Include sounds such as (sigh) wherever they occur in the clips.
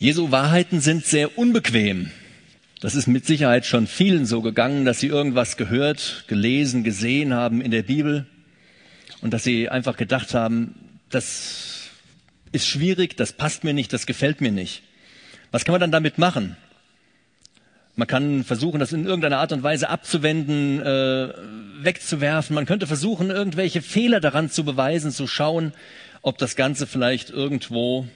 Jesu Wahrheiten sind sehr unbequem. Das ist mit Sicherheit schon vielen so gegangen, dass sie irgendwas gehört, gelesen, gesehen haben in der Bibel und dass sie einfach gedacht haben, das ist schwierig, das passt mir nicht, das gefällt mir nicht. Was kann man dann damit machen? Man kann versuchen, das in irgendeiner Art und Weise abzuwenden, äh, wegzuwerfen. Man könnte versuchen, irgendwelche Fehler daran zu beweisen, zu schauen, ob das Ganze vielleicht irgendwo,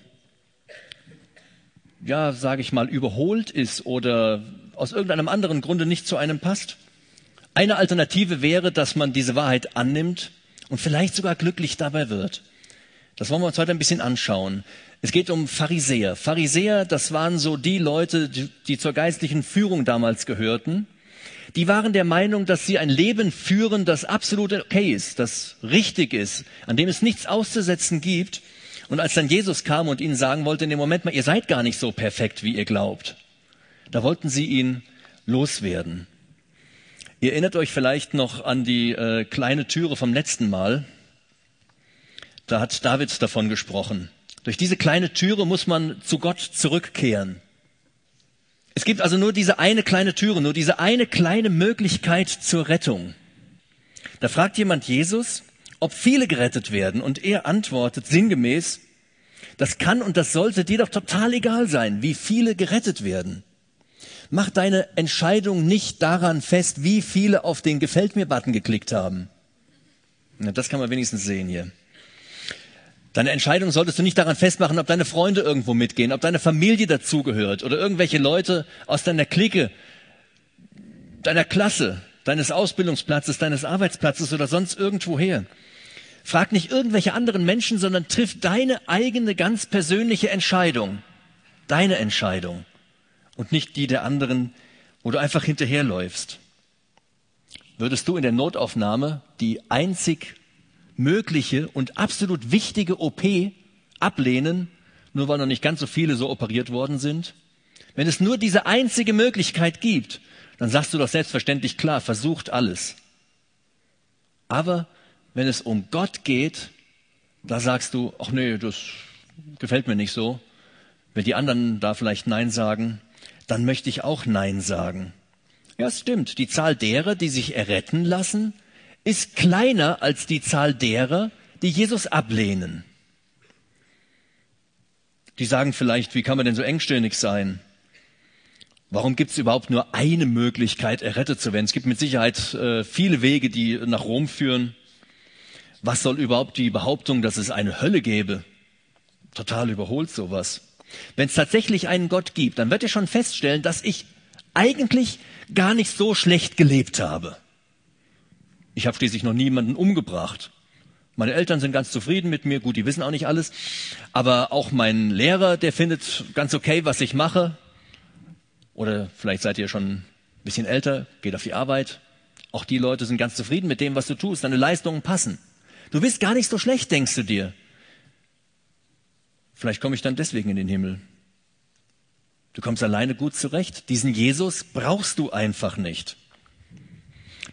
ja, sage ich mal, überholt ist oder aus irgendeinem anderen Grunde nicht zu einem passt. Eine Alternative wäre, dass man diese Wahrheit annimmt und vielleicht sogar glücklich dabei wird. Das wollen wir uns heute ein bisschen anschauen. Es geht um Pharisäer. Pharisäer, das waren so die Leute, die, die, zur geistlichen Führung damals gehörten. Die waren der Meinung, dass sie ein Leben führen, das absolut okay ist, das richtig ist, an dem es nichts auszusetzen gibt. Und als dann Jesus kam und ihnen sagen wollte, in dem Moment mal, ihr seid gar nicht so perfekt, wie ihr glaubt, da wollten sie ihn loswerden. Ihr erinnert euch vielleicht noch an die äh, kleine Türe vom letzten Mal. Da hat David davon gesprochen. Durch diese kleine Türe muss man zu Gott zurückkehren. Es gibt also nur diese eine kleine Türe, nur diese eine kleine Möglichkeit zur Rettung. Da fragt jemand Jesus, ob viele gerettet werden, und er antwortet sinngemäß, das kann und das sollte dir doch total egal sein, wie viele gerettet werden. Mach deine Entscheidung nicht daran fest, wie viele auf den Gefällt mir-Button geklickt haben. Na, das kann man wenigstens sehen hier. Deine Entscheidung solltest du nicht daran festmachen, ob deine Freunde irgendwo mitgehen, ob deine Familie dazugehört oder irgendwelche Leute aus deiner Clique, deiner Klasse, deines Ausbildungsplatzes, deines Arbeitsplatzes oder sonst irgendwo her. Frag nicht irgendwelche anderen Menschen, sondern triff deine eigene ganz persönliche Entscheidung. Deine Entscheidung. Und nicht die der anderen, wo du einfach hinterherläufst. Würdest du in der Notaufnahme die einzig mögliche und absolut wichtige OP ablehnen, nur weil noch nicht ganz so viele so operiert worden sind? Wenn es nur diese einzige Möglichkeit gibt, dann sagst du doch selbstverständlich klar, versucht alles. Aber wenn es um Gott geht, da sagst du, ach nee, das gefällt mir nicht so. Wenn die anderen da vielleicht Nein sagen, dann möchte ich auch Nein sagen. Ja, es stimmt. Die Zahl derer, die sich erretten lassen, ist kleiner als die Zahl derer, die Jesus ablehnen. Die sagen vielleicht, wie kann man denn so engstirnig sein? Warum gibt es überhaupt nur eine Möglichkeit, errettet zu werden? Es gibt mit Sicherheit äh, viele Wege, die nach Rom führen. Was soll überhaupt die Behauptung, dass es eine Hölle gäbe? Total überholt sowas. Wenn es tatsächlich einen Gott gibt, dann wird er schon feststellen, dass ich eigentlich gar nicht so schlecht gelebt habe. Ich habe schließlich noch niemanden umgebracht. Meine Eltern sind ganz zufrieden mit mir, gut, die wissen auch nicht alles, aber auch mein Lehrer, der findet ganz okay, was ich mache. Oder vielleicht seid ihr schon ein bisschen älter, geht auf die Arbeit. Auch die Leute sind ganz zufrieden mit dem, was du tust. Deine Leistungen passen. Du bist gar nicht so schlecht, denkst du dir. Vielleicht komme ich dann deswegen in den Himmel. Du kommst alleine gut zurecht. Diesen Jesus brauchst du einfach nicht.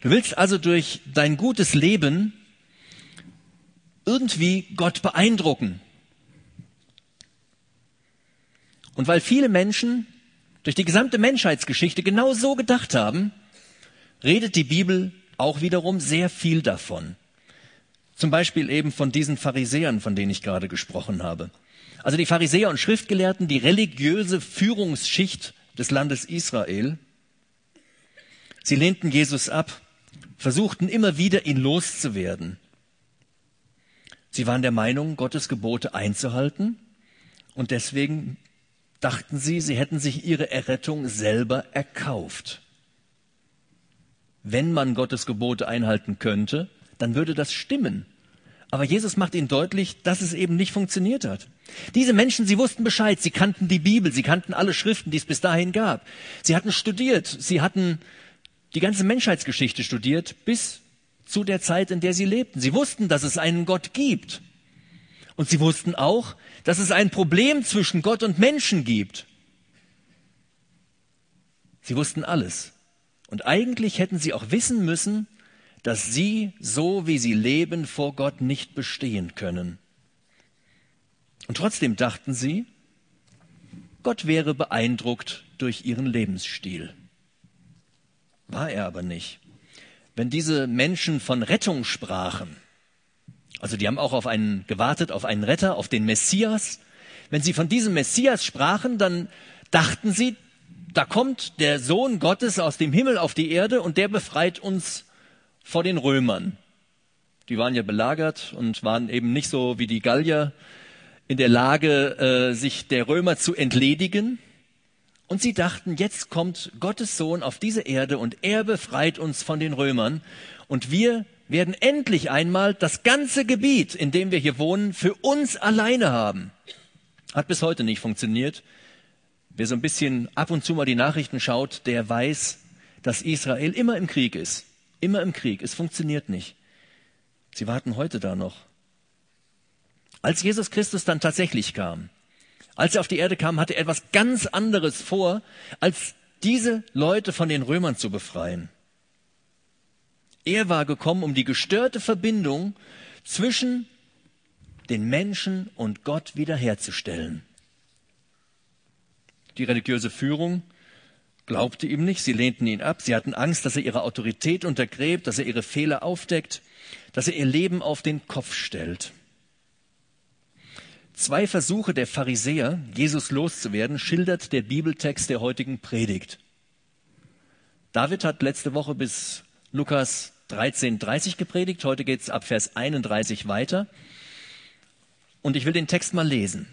Du willst also durch dein gutes Leben irgendwie Gott beeindrucken. Und weil viele Menschen durch die gesamte Menschheitsgeschichte genau so gedacht haben, redet die Bibel auch wiederum sehr viel davon. Zum Beispiel eben von diesen Pharisäern, von denen ich gerade gesprochen habe. Also die Pharisäer und Schriftgelehrten, die religiöse Führungsschicht des Landes Israel, sie lehnten Jesus ab versuchten immer wieder, ihn loszuwerden. Sie waren der Meinung, Gottes Gebote einzuhalten und deswegen dachten sie, sie hätten sich ihre Errettung selber erkauft. Wenn man Gottes Gebote einhalten könnte, dann würde das stimmen. Aber Jesus macht ihnen deutlich, dass es eben nicht funktioniert hat. Diese Menschen, sie wussten Bescheid, sie kannten die Bibel, sie kannten alle Schriften, die es bis dahin gab. Sie hatten studiert, sie hatten die ganze Menschheitsgeschichte studiert, bis zu der Zeit, in der sie lebten. Sie wussten, dass es einen Gott gibt. Und sie wussten auch, dass es ein Problem zwischen Gott und Menschen gibt. Sie wussten alles. Und eigentlich hätten sie auch wissen müssen, dass sie, so wie sie leben, vor Gott nicht bestehen können. Und trotzdem dachten sie, Gott wäre beeindruckt durch ihren Lebensstil. War er aber nicht. Wenn diese Menschen von Rettung sprachen, also die haben auch auf einen gewartet, auf einen Retter, auf den Messias. Wenn sie von diesem Messias sprachen, dann dachten sie, da kommt der Sohn Gottes aus dem Himmel auf die Erde und der befreit uns vor den Römern. Die waren ja belagert und waren eben nicht so wie die Gallier in der Lage, äh, sich der Römer zu entledigen. Und sie dachten, jetzt kommt Gottes Sohn auf diese Erde und er befreit uns von den Römern. Und wir werden endlich einmal das ganze Gebiet, in dem wir hier wohnen, für uns alleine haben. Hat bis heute nicht funktioniert. Wer so ein bisschen ab und zu mal die Nachrichten schaut, der weiß, dass Israel immer im Krieg ist. Immer im Krieg. Es funktioniert nicht. Sie warten heute da noch. Als Jesus Christus dann tatsächlich kam, als er auf die Erde kam, hatte er etwas ganz anderes vor, als diese Leute von den Römern zu befreien. Er war gekommen, um die gestörte Verbindung zwischen den Menschen und Gott wiederherzustellen. Die religiöse Führung glaubte ihm nicht, sie lehnten ihn ab, sie hatten Angst, dass er ihre Autorität untergräbt, dass er ihre Fehler aufdeckt, dass er ihr Leben auf den Kopf stellt. Zwei Versuche der Pharisäer, Jesus loszuwerden, schildert der Bibeltext der heutigen Predigt. David hat letzte Woche bis Lukas 13.30 gepredigt. Heute geht es ab Vers 31 weiter. Und ich will den Text mal lesen.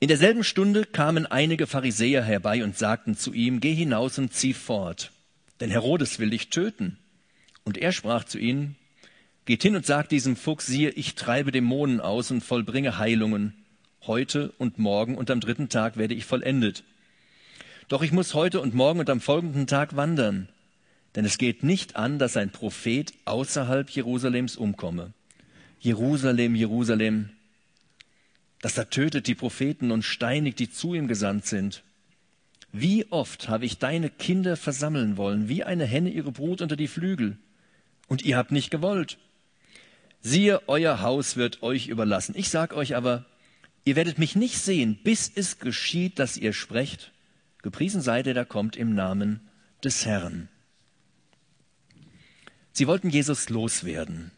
In derselben Stunde kamen einige Pharisäer herbei und sagten zu ihm, geh hinaus und zieh fort, denn Herodes will dich töten. Und er sprach zu ihnen, geht hin und sagt diesem Fuchs, siehe, ich treibe Dämonen aus und vollbringe Heilungen. Heute und morgen und am dritten Tag werde ich vollendet. Doch ich muss heute und morgen und am folgenden Tag wandern. Denn es geht nicht an, dass ein Prophet außerhalb Jerusalems umkomme. Jerusalem, Jerusalem, dass er tötet die Propheten und steinigt, die zu ihm gesandt sind. Wie oft habe ich deine Kinder versammeln wollen, wie eine Henne ihre Brut unter die Flügel, und ihr habt nicht gewollt. Siehe, euer Haus wird euch überlassen. Ich sag euch aber, ihr werdet mich nicht sehen, bis es geschieht, dass ihr sprecht. Gepriesen sei der, der kommt im Namen des Herrn. Sie wollten Jesus loswerden.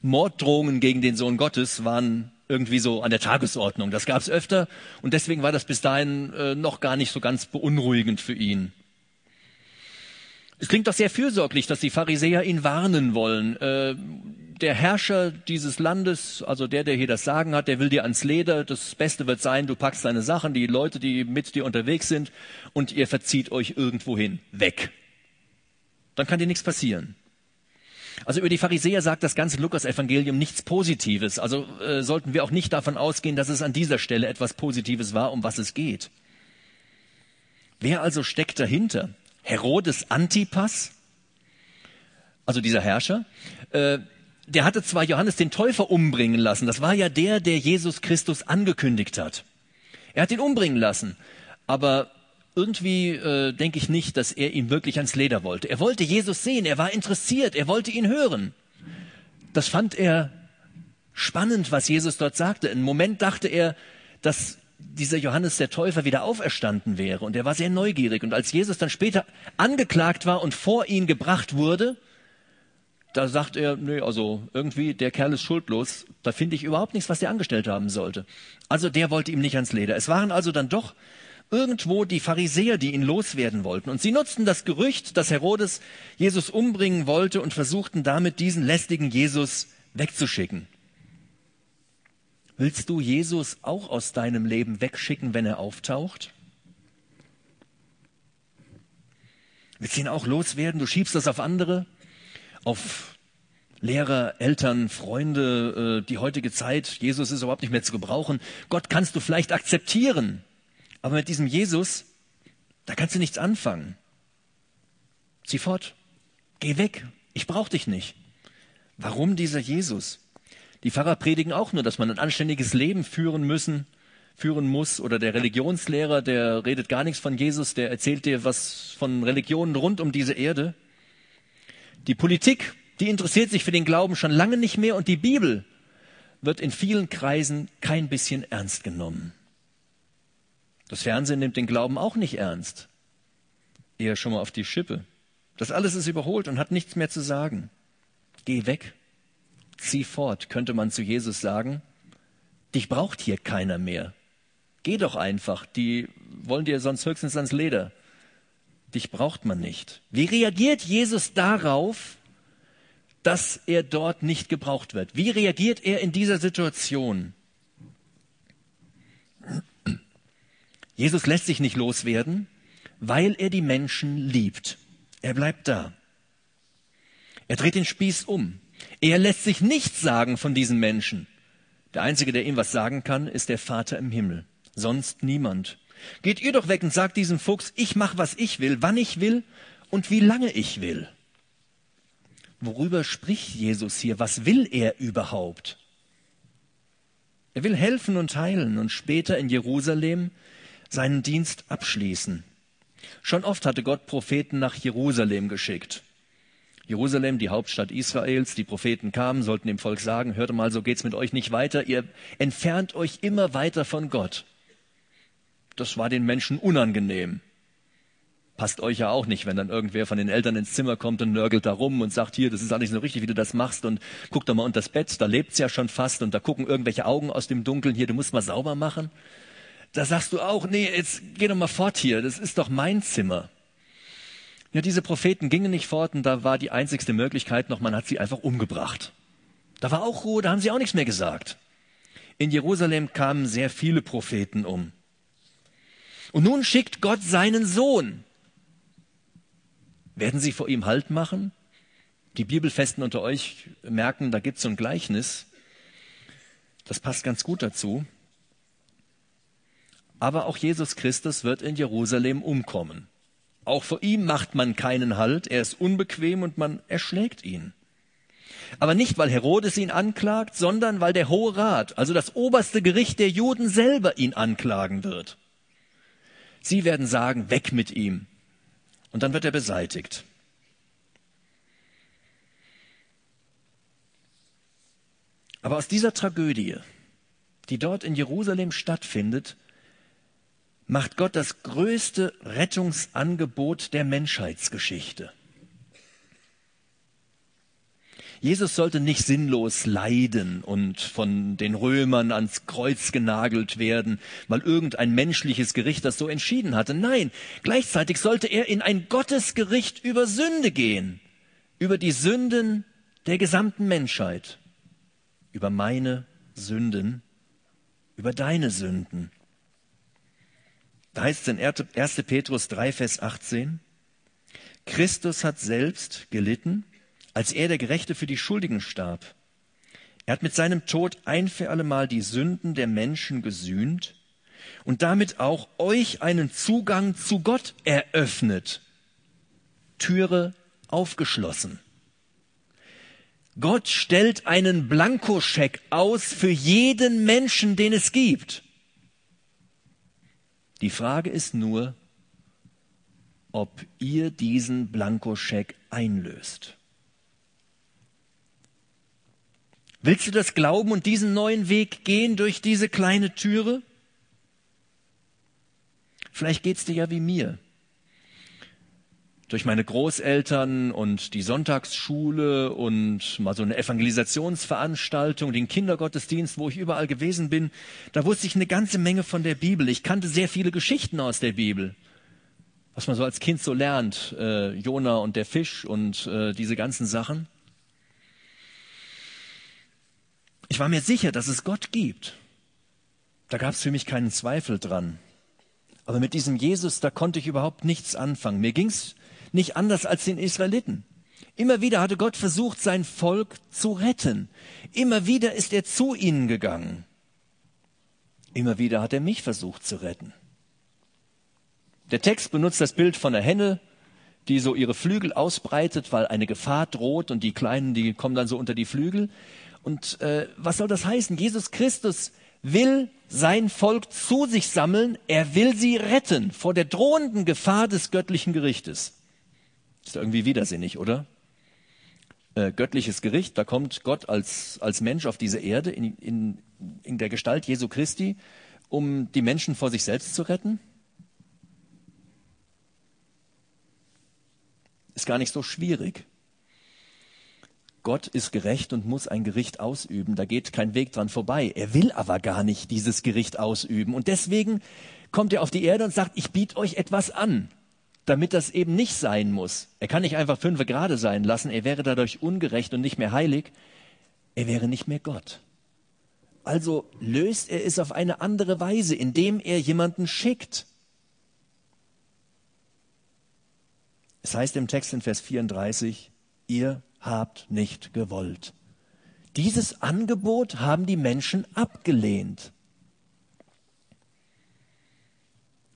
Morddrohungen gegen den Sohn Gottes waren irgendwie so an der Tagesordnung. Das gab es öfter und deswegen war das bis dahin äh, noch gar nicht so ganz beunruhigend für ihn. Es klingt doch sehr fürsorglich, dass die Pharisäer ihn warnen wollen. Äh, der Herrscher dieses Landes, also der, der hier das Sagen hat, der will dir ans Leder. Das Beste wird sein, du packst deine Sachen, die Leute, die mit dir unterwegs sind, und ihr verzieht euch irgendwohin weg dann kann dir nichts passieren. Also über die Pharisäer sagt das ganze Lukas-Evangelium nichts Positives. Also äh, sollten wir auch nicht davon ausgehen, dass es an dieser Stelle etwas Positives war, um was es geht. Wer also steckt dahinter? Herodes Antipas, also dieser Herrscher, äh, der hatte zwar Johannes den Täufer umbringen lassen, das war ja der, der Jesus Christus angekündigt hat. Er hat ihn umbringen lassen, aber irgendwie äh, denke ich nicht, dass er ihm wirklich ans Leder wollte. Er wollte Jesus sehen, er war interessiert, er wollte ihn hören. Das fand er spannend, was Jesus dort sagte. Im Moment dachte er, dass dieser Johannes der Täufer wieder auferstanden wäre und er war sehr neugierig. Und als Jesus dann später angeklagt war und vor ihn gebracht wurde, da sagt er, nö, also irgendwie, der Kerl ist schuldlos, da finde ich überhaupt nichts, was der angestellt haben sollte. Also der wollte ihm nicht ans Leder. Es waren also dann doch irgendwo die Pharisäer, die ihn loswerden wollten. Und sie nutzten das Gerücht, dass Herodes Jesus umbringen wollte und versuchten damit diesen lästigen Jesus wegzuschicken. Willst du Jesus auch aus deinem Leben wegschicken, wenn er auftaucht? Willst du ihn auch loswerden? Du schiebst das auf andere, auf Lehrer, Eltern, Freunde, äh, die heutige Zeit. Jesus ist überhaupt nicht mehr zu gebrauchen. Gott kannst du vielleicht akzeptieren. Aber mit diesem Jesus, da kannst du nichts anfangen. Zieh fort. Geh weg. Ich brauche dich nicht. Warum dieser Jesus? Die Pfarrer predigen auch nur, dass man ein anständiges Leben führen müssen, führen muss. Oder der Religionslehrer, der redet gar nichts von Jesus, der erzählt dir was von Religionen rund um diese Erde. Die Politik, die interessiert sich für den Glauben schon lange nicht mehr und die Bibel wird in vielen Kreisen kein bisschen ernst genommen. Das Fernsehen nimmt den Glauben auch nicht ernst. Eher schon mal auf die Schippe. Das alles ist überholt und hat nichts mehr zu sagen. Geh weg. Zieh fort, könnte man zu Jesus sagen. Dich braucht hier keiner mehr. Geh doch einfach. Die wollen dir sonst höchstens ans Leder. Dich braucht man nicht. Wie reagiert Jesus darauf, dass er dort nicht gebraucht wird? Wie reagiert er in dieser Situation? Jesus lässt sich nicht loswerden, weil er die Menschen liebt. Er bleibt da. Er dreht den Spieß um. Er lässt sich nichts sagen von diesen Menschen. Der Einzige, der ihm was sagen kann, ist der Vater im Himmel. Sonst niemand. Geht ihr doch weg und sagt diesem Fuchs, ich mach, was ich will, wann ich will und wie lange ich will. Worüber spricht Jesus hier? Was will er überhaupt? Er will helfen und heilen und später in Jerusalem seinen Dienst abschließen. Schon oft hatte Gott Propheten nach Jerusalem geschickt. Jerusalem, die Hauptstadt Israels, die Propheten kamen, sollten dem Volk sagen, hört mal, so geht's mit euch nicht weiter, ihr entfernt euch immer weiter von Gott. Das war den Menschen unangenehm. Passt euch ja auch nicht, wenn dann irgendwer von den Eltern ins Zimmer kommt und nörgelt da rum und sagt, hier, das ist eigentlich so richtig, wie du das machst und guck doch mal unter das Bett, da lebt's ja schon fast und da gucken irgendwelche Augen aus dem Dunkeln, hier, du musst mal sauber machen. Da sagst du auch, nee, jetzt geh doch mal fort hier, das ist doch mein Zimmer. Ja, diese Propheten gingen nicht fort und da war die einzigste Möglichkeit noch, man hat sie einfach umgebracht. Da war auch Ruhe, da haben sie auch nichts mehr gesagt. In Jerusalem kamen sehr viele Propheten um. Und nun schickt Gott seinen Sohn. Werden sie vor ihm Halt machen? Die Bibelfesten unter euch merken, da gibt es so ein Gleichnis. Das passt ganz gut dazu. Aber auch Jesus Christus wird in Jerusalem umkommen. Auch vor ihm macht man keinen Halt, er ist unbequem und man erschlägt ihn. Aber nicht, weil Herodes ihn anklagt, sondern weil der Hohe Rat, also das oberste Gericht der Juden selber ihn anklagen wird. Sie werden sagen, weg mit ihm. Und dann wird er beseitigt. Aber aus dieser Tragödie, die dort in Jerusalem stattfindet, macht Gott das größte Rettungsangebot der Menschheitsgeschichte. Jesus sollte nicht sinnlos leiden und von den Römern ans Kreuz genagelt werden, weil irgendein menschliches Gericht das so entschieden hatte. Nein, gleichzeitig sollte er in ein Gottesgericht über Sünde gehen, über die Sünden der gesamten Menschheit, über meine Sünden, über deine Sünden. Da heißt es in 1. Petrus 3, Vers 18, Christus hat selbst gelitten, als er der Gerechte für die Schuldigen starb. Er hat mit seinem Tod ein für allemal die Sünden der Menschen gesühnt und damit auch euch einen Zugang zu Gott eröffnet. Türe aufgeschlossen. Gott stellt einen Blankoscheck aus für jeden Menschen, den es gibt. Die Frage ist nur, ob ihr diesen Blankoscheck einlöst. Willst du das glauben und diesen neuen Weg gehen durch diese kleine Türe? Vielleicht geht's dir ja wie mir durch meine Großeltern und die Sonntagsschule und mal so eine Evangelisationsveranstaltung, den Kindergottesdienst, wo ich überall gewesen bin, da wusste ich eine ganze Menge von der Bibel. Ich kannte sehr viele Geschichten aus der Bibel, was man so als Kind so lernt, äh, Jona und der Fisch und äh, diese ganzen Sachen. Ich war mir sicher, dass es Gott gibt. Da gab es für mich keinen Zweifel dran. Aber mit diesem Jesus, da konnte ich überhaupt nichts anfangen. Mir ging's nicht anders als den Israeliten. Immer wieder hatte Gott versucht, sein Volk zu retten. Immer wieder ist er zu ihnen gegangen. Immer wieder hat er mich versucht zu retten. Der Text benutzt das Bild von einer Henne, die so ihre Flügel ausbreitet, weil eine Gefahr droht und die Kleinen, die kommen dann so unter die Flügel. Und äh, was soll das heißen? Jesus Christus will sein Volk zu sich sammeln, er will sie retten vor der drohenden Gefahr des göttlichen Gerichtes. Ist irgendwie widersinnig, oder? Äh, göttliches Gericht, da kommt Gott als, als Mensch auf diese Erde in, in, in der Gestalt Jesu Christi um die Menschen vor sich selbst zu retten? Ist gar nicht so schwierig. Gott ist gerecht und muss ein Gericht ausüben. Da geht kein Weg dran vorbei. Er will aber gar nicht dieses Gericht ausüben. Und deswegen kommt er auf die Erde und sagt, ich biete euch etwas an, damit das eben nicht sein muss. Er kann nicht einfach fünf Grade sein lassen. Er wäre dadurch ungerecht und nicht mehr heilig. Er wäre nicht mehr Gott. Also löst er es auf eine andere Weise, indem er jemanden schickt. Es heißt im Text in Vers 34, ihr habt nicht gewollt. Dieses Angebot haben die Menschen abgelehnt.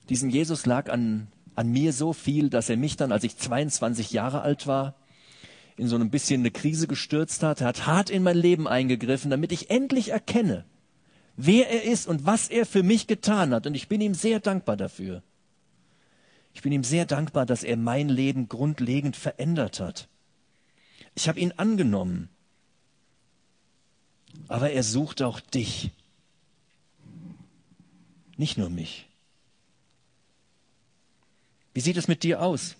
Diesem Jesus lag an, an mir so viel, dass er mich dann, als ich 22 Jahre alt war, in so ein bisschen eine Krise gestürzt hat. Er hat hart in mein Leben eingegriffen, damit ich endlich erkenne, wer er ist und was er für mich getan hat. Und ich bin ihm sehr dankbar dafür. Ich bin ihm sehr dankbar, dass er mein Leben grundlegend verändert hat. Ich habe ihn angenommen. Aber er sucht auch dich. Nicht nur mich. Wie sieht es mit dir aus?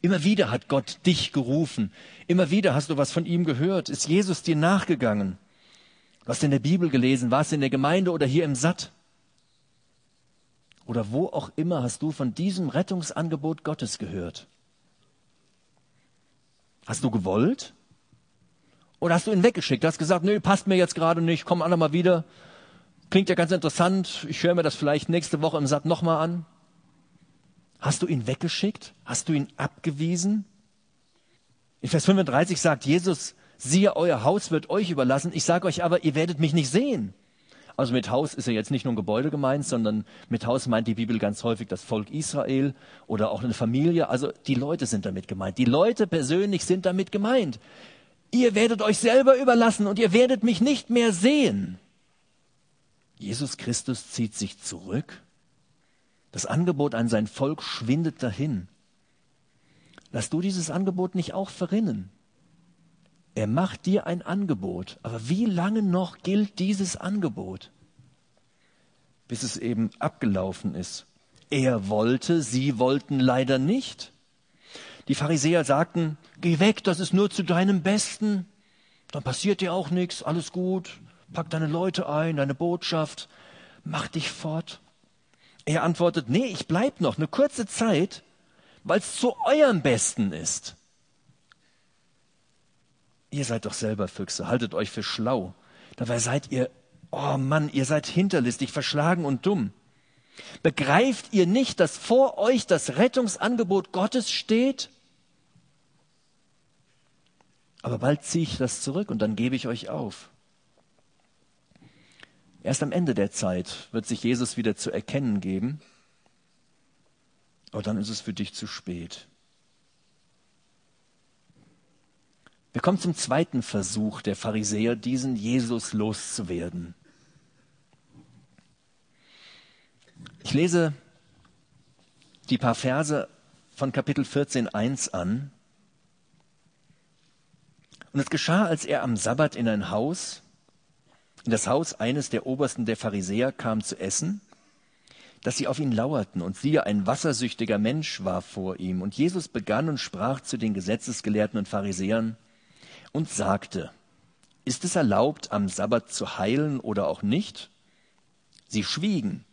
Immer wieder hat Gott dich gerufen. Immer wieder hast du was von ihm gehört. Ist Jesus dir nachgegangen? Du hast in der Bibel gelesen, warst in der Gemeinde oder hier im Satt? Oder wo auch immer hast du von diesem Rettungsangebot Gottes gehört? Hast du gewollt? Oder hast du ihn weggeschickt? Du hast gesagt, nö, passt mir jetzt gerade nicht, komm mal wieder. Klingt ja ganz interessant, ich höre mir das vielleicht nächste Woche im Satt nochmal an. Hast du ihn weggeschickt? Hast du ihn abgewiesen? In Vers 35 sagt Jesus, siehe, euer Haus wird euch überlassen. Ich sage euch aber, ihr werdet mich nicht sehen. Also mit Haus ist ja jetzt nicht nur ein Gebäude gemeint, sondern mit Haus meint die Bibel ganz häufig das Volk Israel oder auch eine Familie. Also die Leute sind damit gemeint. Die Leute persönlich sind damit gemeint. Ihr werdet euch selber überlassen und ihr werdet mich nicht mehr sehen. Jesus Christus zieht sich zurück. Das Angebot an sein Volk schwindet dahin. Lass du dieses Angebot nicht auch verrinnen. Er macht dir ein Angebot, aber wie lange noch gilt dieses Angebot? Bis es eben abgelaufen ist. Er wollte, sie wollten leider nicht. Die Pharisäer sagten, geh weg, das ist nur zu deinem Besten, dann passiert dir auch nichts, alles gut, pack deine Leute ein, deine Botschaft, mach dich fort. Er antwortet, nee, ich bleib noch eine kurze Zeit, weil es zu eurem Besten ist. Ihr seid doch selber Füchse, haltet euch für schlau. Dabei seid ihr, oh Mann, ihr seid hinterlistig, verschlagen und dumm. Begreift ihr nicht, dass vor euch das Rettungsangebot Gottes steht? Aber bald ziehe ich das zurück und dann gebe ich euch auf. Erst am Ende der Zeit wird sich Jesus wieder zu erkennen geben, aber dann ist es für dich zu spät. Wir kommen zum zweiten Versuch der Pharisäer, diesen Jesus loszuwerden. Ich lese die paar Verse von Kapitel 14.1 an. Und es geschah, als er am Sabbat in ein Haus, in das Haus eines der Obersten der Pharisäer kam zu essen, dass sie auf ihn lauerten, und siehe, ein wassersüchtiger Mensch war vor ihm. Und Jesus begann und sprach zu den Gesetzesgelehrten und Pharisäern, und sagte, ist es erlaubt, am Sabbat zu heilen oder auch nicht? Sie schwiegen.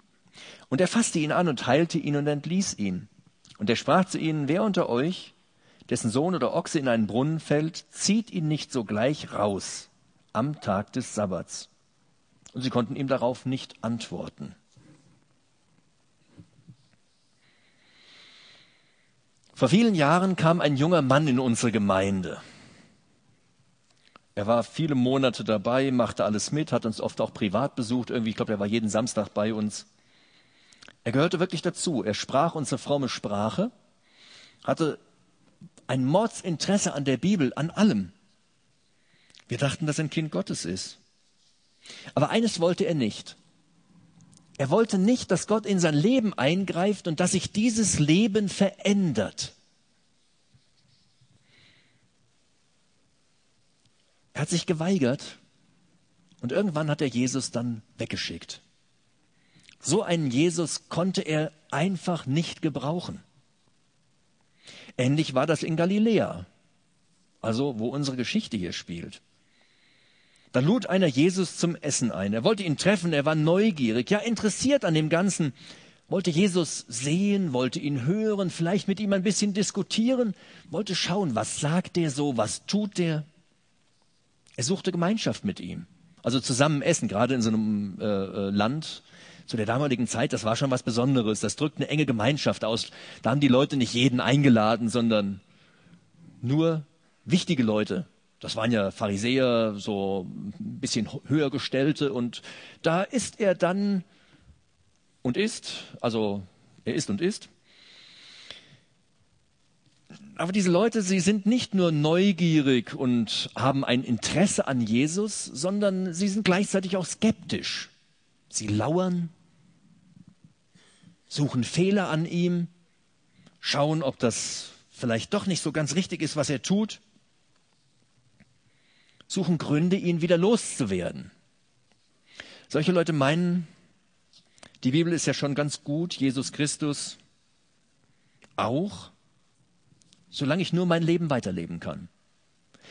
Und er fasste ihn an und heilte ihn und entließ ihn. Und er sprach zu ihnen, wer unter euch, dessen Sohn oder Ochse in einen Brunnen fällt, zieht ihn nicht sogleich raus am Tag des Sabbats. Und sie konnten ihm darauf nicht antworten. Vor vielen Jahren kam ein junger Mann in unsere Gemeinde. Er war viele Monate dabei, machte alles mit, hat uns oft auch privat besucht. Irgendwie, ich glaube, er war jeden Samstag bei uns. Er gehörte wirklich dazu. Er sprach unsere fromme Sprache, hatte ein Mordsinteresse an der Bibel, an allem. Wir dachten, dass er ein Kind Gottes ist. Aber eines wollte er nicht. Er wollte nicht, dass Gott in sein Leben eingreift und dass sich dieses Leben verändert. Er hat sich geweigert und irgendwann hat er Jesus dann weggeschickt. So einen Jesus konnte er einfach nicht gebrauchen. Ähnlich war das in Galiläa, also wo unsere Geschichte hier spielt. Da lud einer Jesus zum Essen ein. Er wollte ihn treffen, er war neugierig, ja interessiert an dem Ganzen, wollte Jesus sehen, wollte ihn hören, vielleicht mit ihm ein bisschen diskutieren, wollte schauen, was sagt er so, was tut der. Er suchte Gemeinschaft mit ihm. Also zusammen essen, gerade in so einem äh, äh, Land zu der damaligen Zeit, das war schon was Besonderes. Das drückt eine enge Gemeinschaft aus. Da haben die Leute nicht jeden eingeladen, sondern nur wichtige Leute. Das waren ja Pharisäer, so ein bisschen höher gestellte. Und da ist er dann und ist, also er ist und ist. Aber diese Leute, sie sind nicht nur neugierig und haben ein Interesse an Jesus, sondern sie sind gleichzeitig auch skeptisch. Sie lauern, suchen Fehler an ihm, schauen, ob das vielleicht doch nicht so ganz richtig ist, was er tut, suchen Gründe, ihn wieder loszuwerden. Solche Leute meinen, die Bibel ist ja schon ganz gut, Jesus Christus auch, solange ich nur mein Leben weiterleben kann.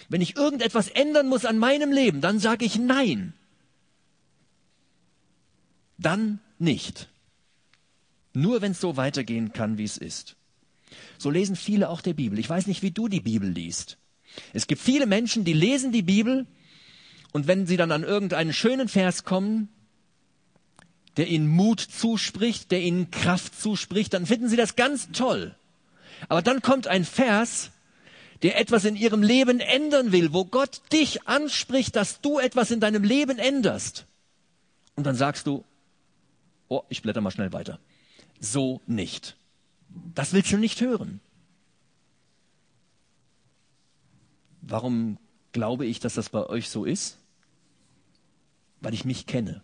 Wenn ich irgendetwas ändern muss an meinem Leben, dann sage ich nein. Dann nicht. Nur wenn es so weitergehen kann, wie es ist. So lesen viele auch der Bibel. Ich weiß nicht, wie du die Bibel liest. Es gibt viele Menschen, die lesen die Bibel und wenn sie dann an irgendeinen schönen Vers kommen, der ihnen Mut zuspricht, der ihnen Kraft zuspricht, dann finden sie das ganz toll. Aber dann kommt ein Vers, der etwas in ihrem Leben ändern will, wo Gott dich anspricht, dass du etwas in deinem Leben änderst. Und dann sagst du, oh, ich blätter mal schnell weiter. So nicht. Das willst du nicht hören. Warum glaube ich, dass das bei euch so ist? Weil ich mich kenne.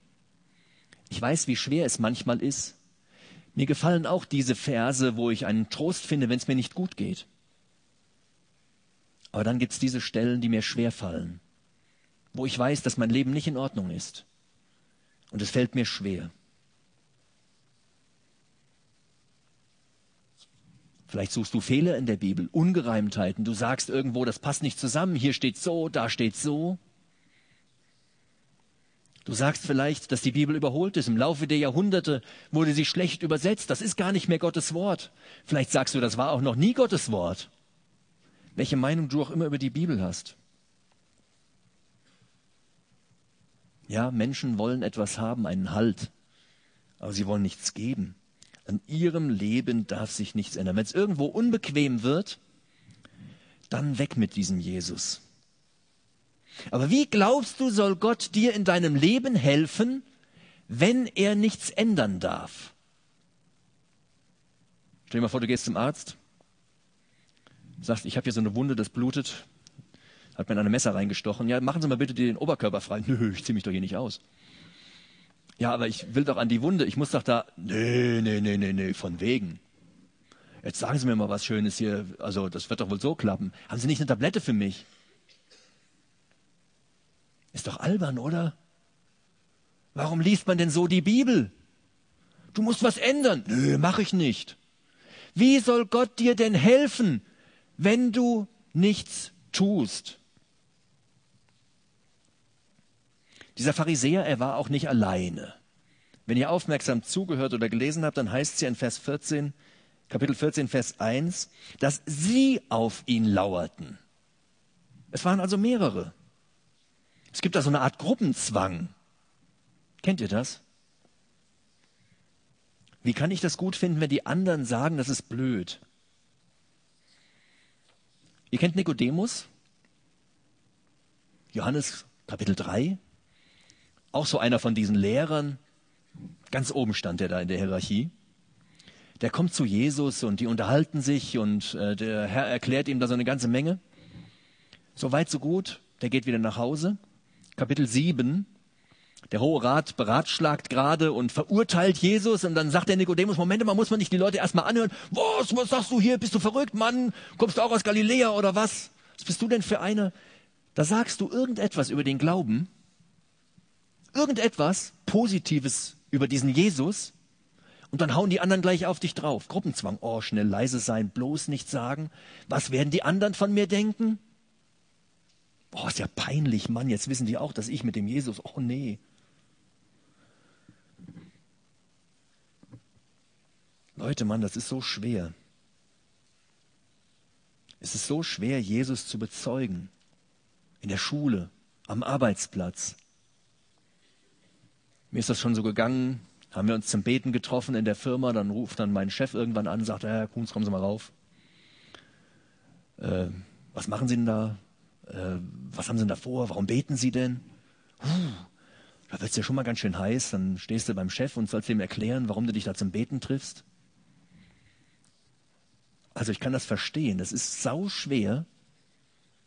Ich weiß, wie schwer es manchmal ist. Mir gefallen auch diese Verse, wo ich einen Trost finde, wenn es mir nicht gut geht. Aber dann gibt es diese Stellen, die mir schwer fallen, wo ich weiß, dass mein Leben nicht in Ordnung ist. Und es fällt mir schwer. Vielleicht suchst du Fehler in der Bibel, Ungereimtheiten. Du sagst irgendwo, das passt nicht zusammen. Hier steht so, da steht so. Du sagst vielleicht, dass die Bibel überholt ist. Im Laufe der Jahrhunderte wurde sie schlecht übersetzt. Das ist gar nicht mehr Gottes Wort. Vielleicht sagst du, das war auch noch nie Gottes Wort. Welche Meinung du auch immer über die Bibel hast. Ja, Menschen wollen etwas haben, einen Halt. Aber sie wollen nichts geben. An ihrem Leben darf sich nichts ändern. Wenn es irgendwo unbequem wird, dann weg mit diesem Jesus. Aber wie glaubst du, soll Gott dir in deinem Leben helfen, wenn er nichts ändern darf? Stell dir mal vor, du gehst zum Arzt, sagst, ich habe hier so eine Wunde, das blutet, hat mir in ein Messer reingestochen. Ja, machen Sie mal bitte den Oberkörper frei. Nö, ich ziehe mich doch hier nicht aus. Ja, aber ich will doch an die Wunde. Ich muss doch da. Nee, nee, nee, nee, nee, von wegen. Jetzt sagen Sie mir mal was Schönes hier. Also, das wird doch wohl so klappen. Haben Sie nicht eine Tablette für mich? Ist doch albern, oder? Warum liest man denn so die Bibel? Du musst was ändern. Nö, mach ich nicht. Wie soll Gott dir denn helfen, wenn du nichts tust? Dieser Pharisäer, er war auch nicht alleine. Wenn ihr aufmerksam zugehört oder gelesen habt, dann heißt es ja in Vers 14, Kapitel 14, Vers 1, dass sie auf ihn lauerten. Es waren also mehrere. Es gibt da so eine Art Gruppenzwang. Kennt ihr das? Wie kann ich das gut finden, wenn die anderen sagen, das ist blöd? Ihr kennt Nikodemus? Johannes Kapitel 3? Auch so einer von diesen Lehrern. Ganz oben stand er da in der Hierarchie. Der kommt zu Jesus und die unterhalten sich und äh, der Herr erklärt ihm da so eine ganze Menge. So weit, so gut. Der geht wieder nach Hause. Kapitel 7. Der Hohe Rat beratschlagt gerade und verurteilt Jesus und dann sagt der Nikodemus, Moment mal, muss man nicht die Leute erstmal anhören? Was, was sagst du hier? Bist du verrückt, Mann? Kommst du auch aus Galiläa oder was? Was bist du denn für einer? Da sagst du irgendetwas über den Glauben, irgendetwas Positives über diesen Jesus Und dann hauen die anderen gleich auf dich drauf. Gruppenzwang. Oh, schnell leise sein, bloß nichts sagen. Was werden die anderen von mir denken? Oh, ist ja peinlich, Mann. Jetzt wissen die auch, dass ich mit dem Jesus. Oh, nee. Leute, Mann, das ist so schwer. Es ist so schwer, Jesus zu bezeugen. In der Schule, am Arbeitsplatz. Mir ist das schon so gegangen, haben wir uns zum Beten getroffen in der Firma, dann ruft dann mein Chef irgendwann an, sagt, Herr Kunz, kommen Sie mal rauf. Äh, was machen Sie denn da? Äh, was haben Sie denn da vor? Warum beten Sie denn? Puh, da wird es ja schon mal ganz schön heiß. Dann stehst du beim Chef und sollst ihm erklären, warum du dich da zum Beten triffst. Also ich kann das verstehen. Das ist sau schwer,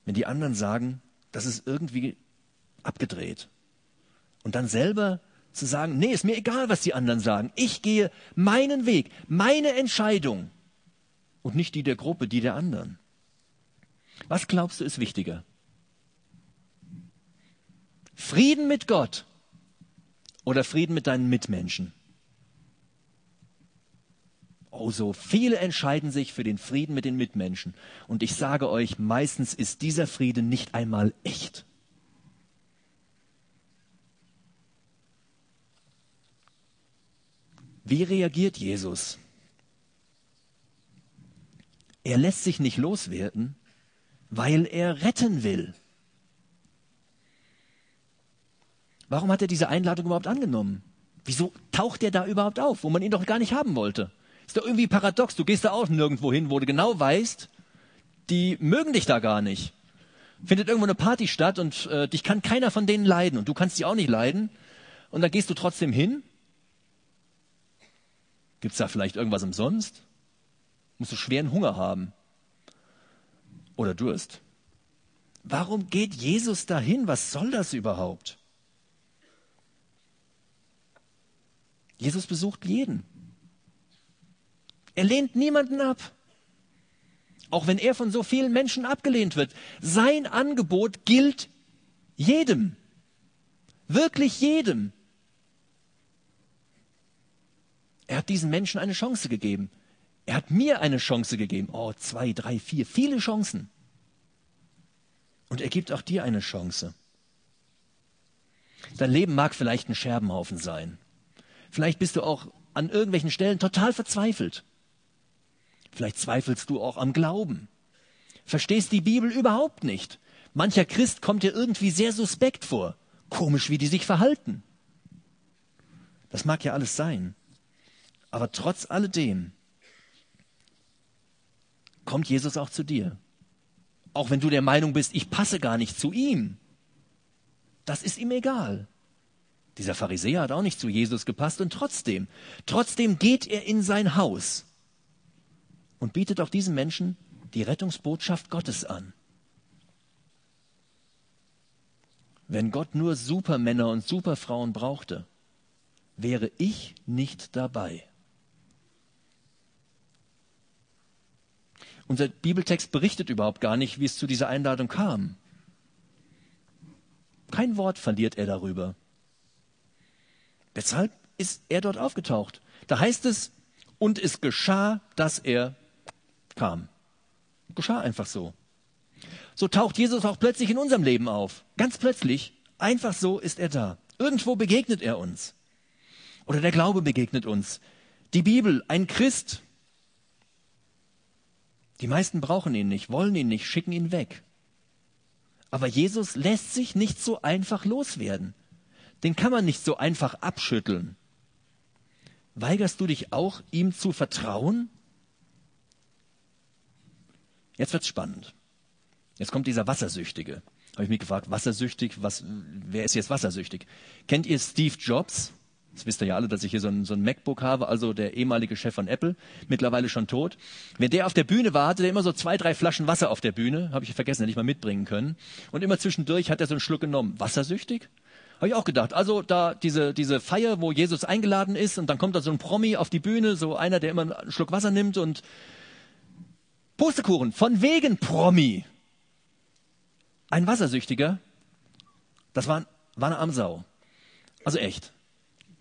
wenn die anderen sagen, das ist irgendwie abgedreht. Und dann selber zu sagen, nee, ist mir egal, was die anderen sagen. Ich gehe meinen Weg, meine Entscheidung und nicht die der Gruppe, die der anderen. Was glaubst du ist wichtiger? Frieden mit Gott oder Frieden mit deinen Mitmenschen? Oh, so viele entscheiden sich für den Frieden mit den Mitmenschen. Und ich sage euch, meistens ist dieser Friede nicht einmal echt. Wie reagiert Jesus? Er lässt sich nicht loswerden, weil er retten will. Warum hat er diese Einladung überhaupt angenommen? Wieso taucht er da überhaupt auf, wo man ihn doch gar nicht haben wollte? Ist doch irgendwie paradox. Du gehst da auch nirgendwo hin, wo du genau weißt, die mögen dich da gar nicht. Findet irgendwo eine Party statt und äh, dich kann keiner von denen leiden und du kannst sie auch nicht leiden. Und dann gehst du trotzdem hin Gibt es da vielleicht irgendwas umsonst? Musst du schweren Hunger haben oder Durst? Warum geht Jesus dahin? Was soll das überhaupt? Jesus besucht jeden. Er lehnt niemanden ab. Auch wenn er von so vielen Menschen abgelehnt wird. Sein Angebot gilt jedem. Wirklich jedem. Er hat diesen Menschen eine Chance gegeben. Er hat mir eine Chance gegeben. Oh, zwei, drei, vier, viele Chancen. Und er gibt auch dir eine Chance. Dein Leben mag vielleicht ein Scherbenhaufen sein. Vielleicht bist du auch an irgendwelchen Stellen total verzweifelt. Vielleicht zweifelst du auch am Glauben. Verstehst die Bibel überhaupt nicht. Mancher Christ kommt dir irgendwie sehr suspekt vor. Komisch, wie die sich verhalten. Das mag ja alles sein. Aber trotz alledem kommt Jesus auch zu dir. Auch wenn du der Meinung bist, ich passe gar nicht zu ihm. Das ist ihm egal. Dieser Pharisäer hat auch nicht zu Jesus gepasst und trotzdem, trotzdem geht er in sein Haus und bietet auch diesen Menschen die Rettungsbotschaft Gottes an. Wenn Gott nur Supermänner und Superfrauen brauchte, wäre ich nicht dabei. Unser Bibeltext berichtet überhaupt gar nicht, wie es zu dieser Einladung kam. Kein Wort verliert er darüber. Weshalb ist er dort aufgetaucht? Da heißt es, und es geschah, dass er kam. Geschah einfach so. So taucht Jesus auch plötzlich in unserem Leben auf. Ganz plötzlich, einfach so ist er da. Irgendwo begegnet er uns. Oder der Glaube begegnet uns. Die Bibel, ein Christ, die meisten brauchen ihn nicht, wollen ihn nicht, schicken ihn weg. Aber Jesus lässt sich nicht so einfach loswerden. Den kann man nicht so einfach abschütteln. Weigerst du dich auch, ihm zu vertrauen? Jetzt wird's spannend. Jetzt kommt dieser Wassersüchtige. Habe ich mich gefragt, wassersüchtig, was, wer ist jetzt wassersüchtig? Kennt ihr Steve Jobs? Das wisst ihr ja alle, dass ich hier so ein, so ein MacBook habe, also der ehemalige Chef von Apple, mittlerweile schon tot. Wenn der auf der Bühne war, hatte der immer so zwei, drei Flaschen Wasser auf der Bühne, habe ich vergessen, nicht mal mitbringen können. Und immer zwischendurch hat er so einen Schluck genommen. Wassersüchtig? Habe ich auch gedacht. Also da diese, diese Feier, wo Jesus eingeladen ist und dann kommt da so ein Promi auf die Bühne, so einer, der immer einen Schluck Wasser nimmt und Pustekuchen, von wegen Promi. Ein Wassersüchtiger, das war, war eine Amsau. Also echt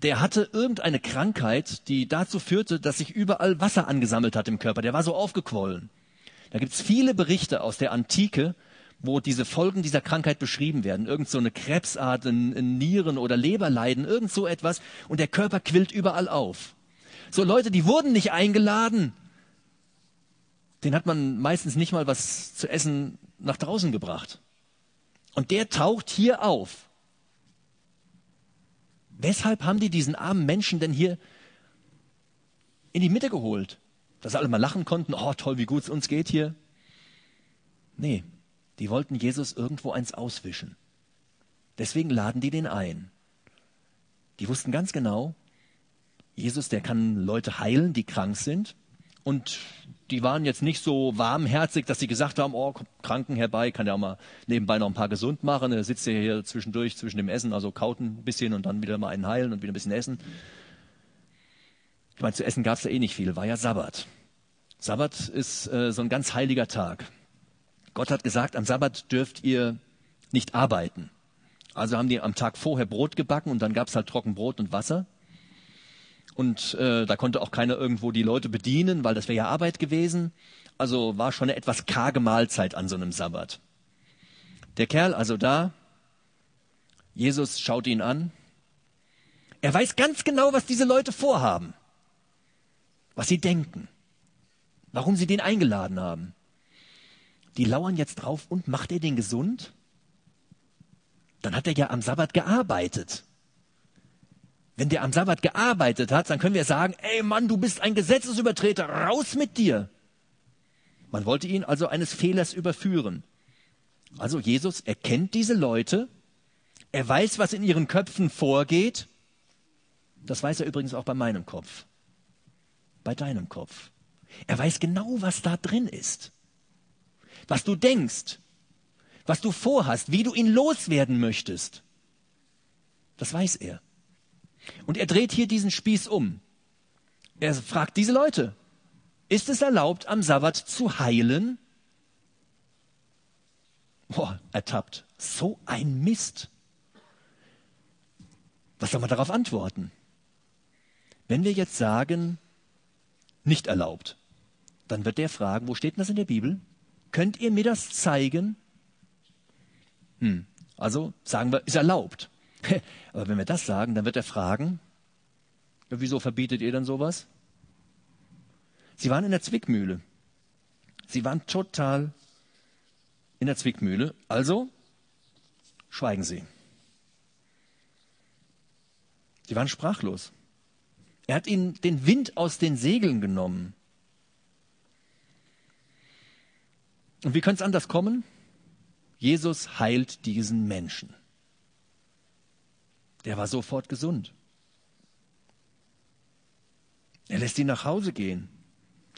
der hatte irgendeine Krankheit, die dazu führte, dass sich überall Wasser angesammelt hat im Körper. Der war so aufgequollen. Da gibt's viele Berichte aus der Antike, wo diese Folgen dieser Krankheit beschrieben werden. Irgend so eine Krebsart, ein, ein Nieren- oder Leberleiden, irgend so etwas. Und der Körper quillt überall auf. So Leute, die wurden nicht eingeladen. Den hat man meistens nicht mal was zu essen nach draußen gebracht. Und der taucht hier auf. Weshalb haben die diesen armen Menschen denn hier in die Mitte geholt? Dass alle mal lachen konnten, oh toll, wie gut es uns geht hier. Nee, die wollten Jesus irgendwo eins auswischen. Deswegen laden die den ein. Die wussten ganz genau, Jesus, der kann Leute heilen, die krank sind. Und die waren jetzt nicht so warmherzig, dass sie gesagt haben, oh, Kranken herbei, kann ja auch mal nebenbei noch ein paar gesund machen. Er sitzt ja hier zwischendurch, zwischen dem Essen, also kaut ein bisschen und dann wieder mal einen heilen und wieder ein bisschen essen. Ich meine, zu essen gab es ja eh nicht viel, war ja Sabbat. Sabbat ist äh, so ein ganz heiliger Tag. Gott hat gesagt, am Sabbat dürft ihr nicht arbeiten. Also haben die am Tag vorher Brot gebacken und dann gab es halt Trockenbrot und Wasser. Und äh, da konnte auch keiner irgendwo die Leute bedienen, weil das wäre ja Arbeit gewesen. Also war schon eine etwas karge Mahlzeit an so einem Sabbat. Der Kerl also da, Jesus schaut ihn an. Er weiß ganz genau, was diese Leute vorhaben, was sie denken, warum sie den eingeladen haben. Die lauern jetzt drauf und macht er den gesund? Dann hat er ja am Sabbat gearbeitet. Wenn der am Sabbat gearbeitet hat, dann können wir sagen, ey Mann, du bist ein Gesetzesübertreter, raus mit dir. Man wollte ihn also eines Fehlers überführen. Also Jesus erkennt diese Leute, er weiß, was in ihren Köpfen vorgeht. Das weiß er übrigens auch bei meinem Kopf, bei deinem Kopf. Er weiß genau, was da drin ist, was du denkst, was du vorhast, wie du ihn loswerden möchtest. Das weiß er. Und er dreht hier diesen Spieß um. Er fragt diese Leute, ist es erlaubt, am Sabbat zu heilen? Boah, ertappt. So ein Mist. Was soll man darauf antworten? Wenn wir jetzt sagen, nicht erlaubt, dann wird der fragen, wo steht denn das in der Bibel? Könnt ihr mir das zeigen? Hm, also sagen wir, ist erlaubt. (laughs) Aber wenn wir das sagen, dann wird er fragen, wieso verbietet ihr dann sowas? Sie waren in der Zwickmühle. Sie waren total in der Zwickmühle. Also schweigen sie. Sie waren sprachlos. Er hat ihnen den Wind aus den Segeln genommen. Und wie könnte es anders kommen? Jesus heilt diesen Menschen. Der war sofort gesund. Er lässt ihn nach Hause gehen.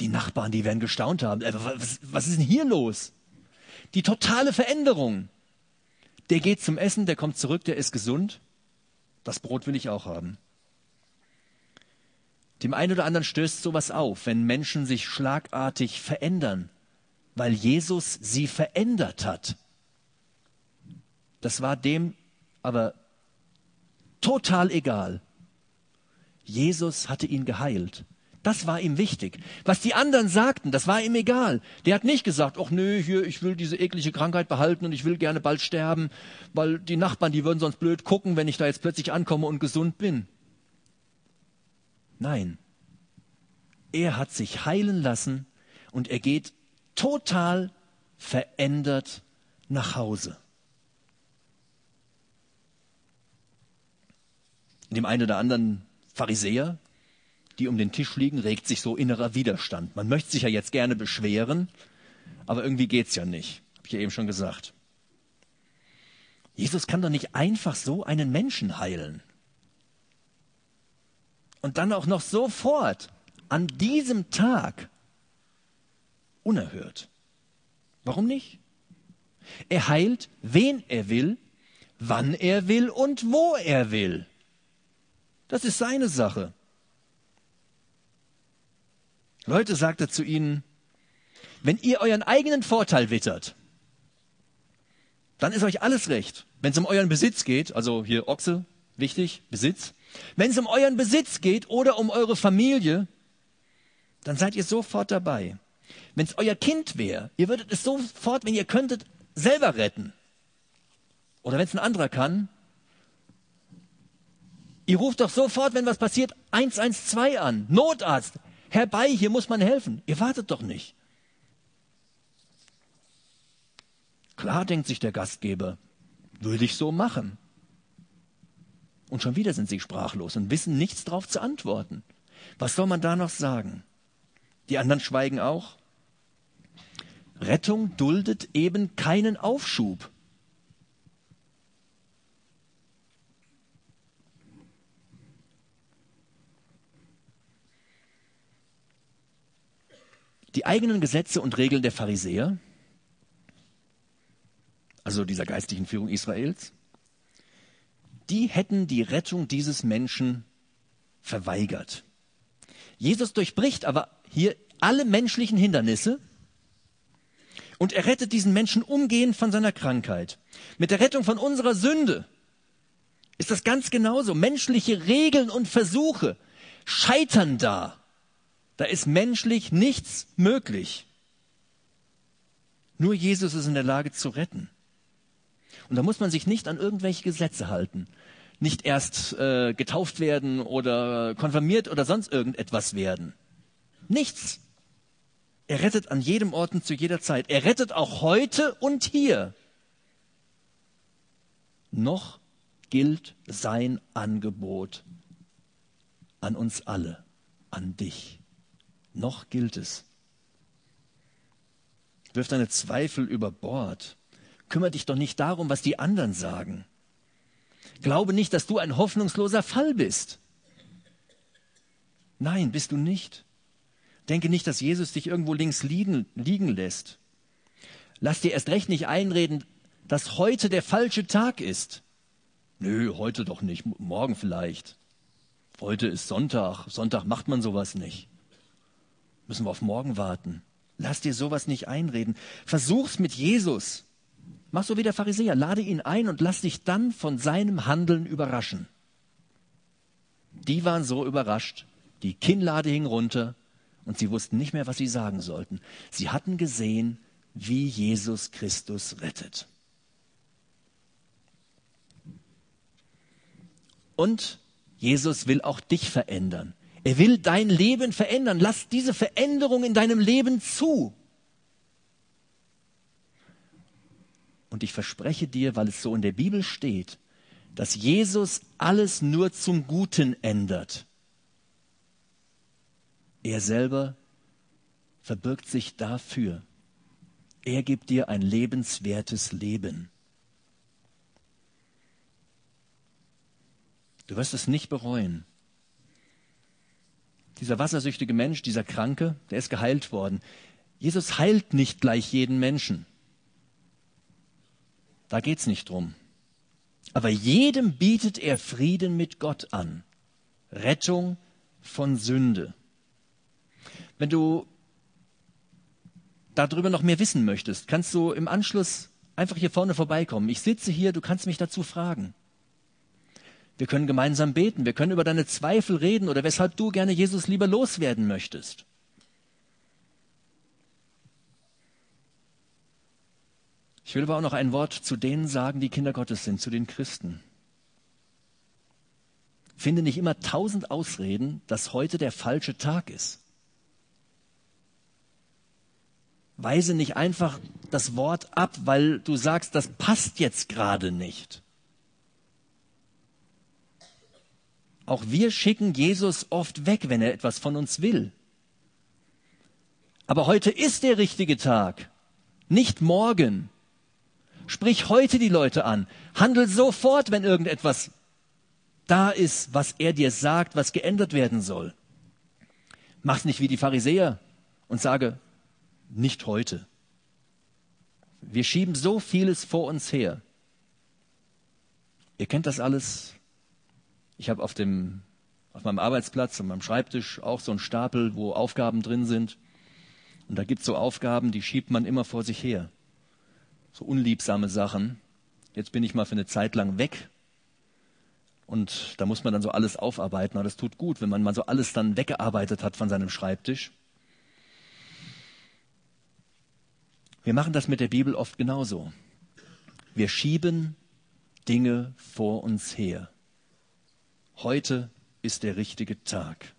Die Nachbarn, die werden gestaunt haben. Äh, was, was ist denn hier los? Die totale Veränderung. Der geht zum Essen, der kommt zurück, der ist gesund. Das Brot will ich auch haben. Dem einen oder anderen stößt sowas auf, wenn Menschen sich schlagartig verändern, weil Jesus sie verändert hat. Das war dem aber total egal. Jesus hatte ihn geheilt. Das war ihm wichtig. Was die anderen sagten, das war ihm egal. Der hat nicht gesagt, ach nö, hier, ich will diese eklige Krankheit behalten und ich will gerne bald sterben, weil die Nachbarn, die würden sonst blöd gucken, wenn ich da jetzt plötzlich ankomme und gesund bin. Nein. Er hat sich heilen lassen und er geht total verändert nach Hause. Dem einen oder anderen Pharisäer, die um den Tisch liegen, regt sich so innerer Widerstand. Man möchte sich ja jetzt gerne beschweren, aber irgendwie geht's ja nicht. Hab ich ja eben schon gesagt. Jesus kann doch nicht einfach so einen Menschen heilen. Und dann auch noch sofort, an diesem Tag, unerhört. Warum nicht? Er heilt, wen er will, wann er will und wo er will. Das ist seine Sache. Leute, sagt er zu ihnen, wenn ihr euren eigenen Vorteil wittert, dann ist euch alles recht. Wenn es um euren Besitz geht, also hier Ochse, wichtig, Besitz, Wenn es um euren Besitz geht oder um eure Familie, dann seid ihr sofort dabei. Wenn es euer Kind wäre, ihr würdet es sofort, wenn ihr könntet, selber retten. Oder wenn es ein anderer kann, ihr ruft doch sofort, wenn was passiert, 112 an. Notarzt, herbei, hier muss man helfen. Ihr wartet doch nicht. Klar, denkt sich der Gastgeber, würde ich so machen. Und schon wieder sind sie sprachlos und wissen nichts darauf zu antworten. Was soll man da noch sagen? Die anderen schweigen auch. Rettung duldet eben keinen Aufschub. Die eigenen Gesetze und Regeln der Pharisäer, also dieser geistlichen Führung Israels, die hätten die Rettung dieses Menschen verweigert. Jesus durchbricht aber hier alle menschlichen Hindernisse und er rettet diesen Menschen umgehend von seiner Krankheit. Mit der Rettung von unserer Sünde ist das ganz genauso. Menschliche Regeln und Versuche scheitern da. Da ist menschlich nichts möglich. Nur Jesus ist in der Lage zu retten. Und da muss man sich nicht an irgendwelche Gesetze halten. Nicht erst äh, getauft werden oder konfirmiert oder sonst irgendetwas werden. Nichts. Er rettet an jedem Ort und zu jeder Zeit. Er rettet auch heute und hier. Noch gilt sein Angebot an uns alle, an dich. Noch gilt es. Wirf deine Zweifel über Bord. Kümmere dich doch nicht darum, was die anderen sagen. Glaube nicht, dass du ein hoffnungsloser Fall bist. Nein, bist du nicht. Denke nicht, dass Jesus dich irgendwo links liegen, liegen lässt. Lass dir erst recht nicht einreden, dass heute der falsche Tag ist. Nö, heute doch nicht, morgen vielleicht. Heute ist Sonntag. Sonntag macht man sowas nicht. Müssen wir auf morgen warten. Lass dir sowas nicht einreden. Versuch's mit Jesus. Mach so wie der Pharisäer. Lade ihn ein und lass dich dann von seinem Handeln überraschen. Die waren so überrascht. Die Kinnlade hing runter und sie wussten nicht mehr, was sie sagen sollten. Sie hatten gesehen, wie Jesus Christus rettet. Und Jesus will auch dich verändern. Er will dein Leben verändern. Lass diese Veränderung in deinem Leben zu. Und ich verspreche dir, weil es so in der Bibel steht, dass Jesus alles nur zum Guten ändert. Er selber verbirgt sich dafür. Er gibt dir ein lebenswertes Leben. Du wirst es nicht bereuen. Dieser wassersüchtige Mensch, dieser Kranke, der ist geheilt worden. Jesus heilt nicht gleich jeden Menschen. Da geht's nicht drum. Aber jedem bietet er Frieden mit Gott an. Rettung von Sünde. Wenn du darüber noch mehr wissen möchtest, kannst du im Anschluss einfach hier vorne vorbeikommen. Ich sitze hier, du kannst mich dazu fragen. Wir können gemeinsam beten, wir können über deine Zweifel reden oder weshalb du gerne Jesus lieber loswerden möchtest. Ich will aber auch noch ein Wort zu denen sagen, die Kinder Gottes sind, zu den Christen. Finde nicht immer tausend Ausreden, dass heute der falsche Tag ist. weise nicht einfach das Wort ab, weil du sagst, das passt jetzt gerade nicht. Auch wir schicken Jesus oft weg, wenn er etwas von uns will. Aber heute ist der richtige Tag, nicht morgen. Sprich heute die Leute an. Handel sofort, wenn irgendetwas da ist, was er dir sagt, was geändert werden soll. Mach's nicht wie die Pharisäer und sage, nicht heute. Wir schieben so vieles vor uns her. Ihr kennt das alles. Ich habe auf dem auf meinem Arbeitsplatz, an meinem Schreibtisch auch so einen Stapel, wo Aufgaben drin sind. Und da gibt es so Aufgaben, die schiebt man immer vor sich her. So unliebsame Sachen. Jetzt bin ich mal für eine Zeit lang weg. Und da muss man dann so alles aufarbeiten. Und das tut gut, wenn man mal so alles dann weggearbeitet hat von seinem Schreibtisch. Wir machen das mit der Bibel oft genauso. Wir schieben Dinge vor uns her. Heute ist der richtige Tag.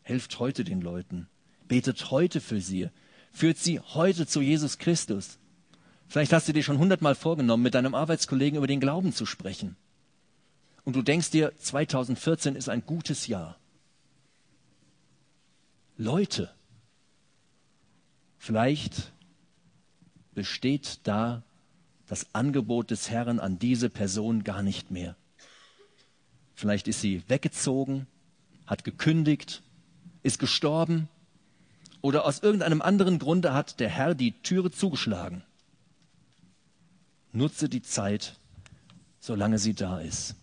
Helft heute den Leuten. Betet heute für sie. Führt sie heute zu Jesus Christus. Vielleicht hast du dir schon hundertmal vorgenommen, mit deinem Arbeitskollegen über den Glauben zu sprechen. Und du denkst dir, 2014 ist ein gutes Jahr. Leute, vielleicht besteht da das Angebot des Herrn an diese Person gar nicht mehr. Vielleicht ist sie weggezogen, hat gekündigt, ist gestorben oder aus irgendeinem anderen Grunde hat der Herr die Türe zugeschlagen. Nutze die Zeit, solange sie da ist.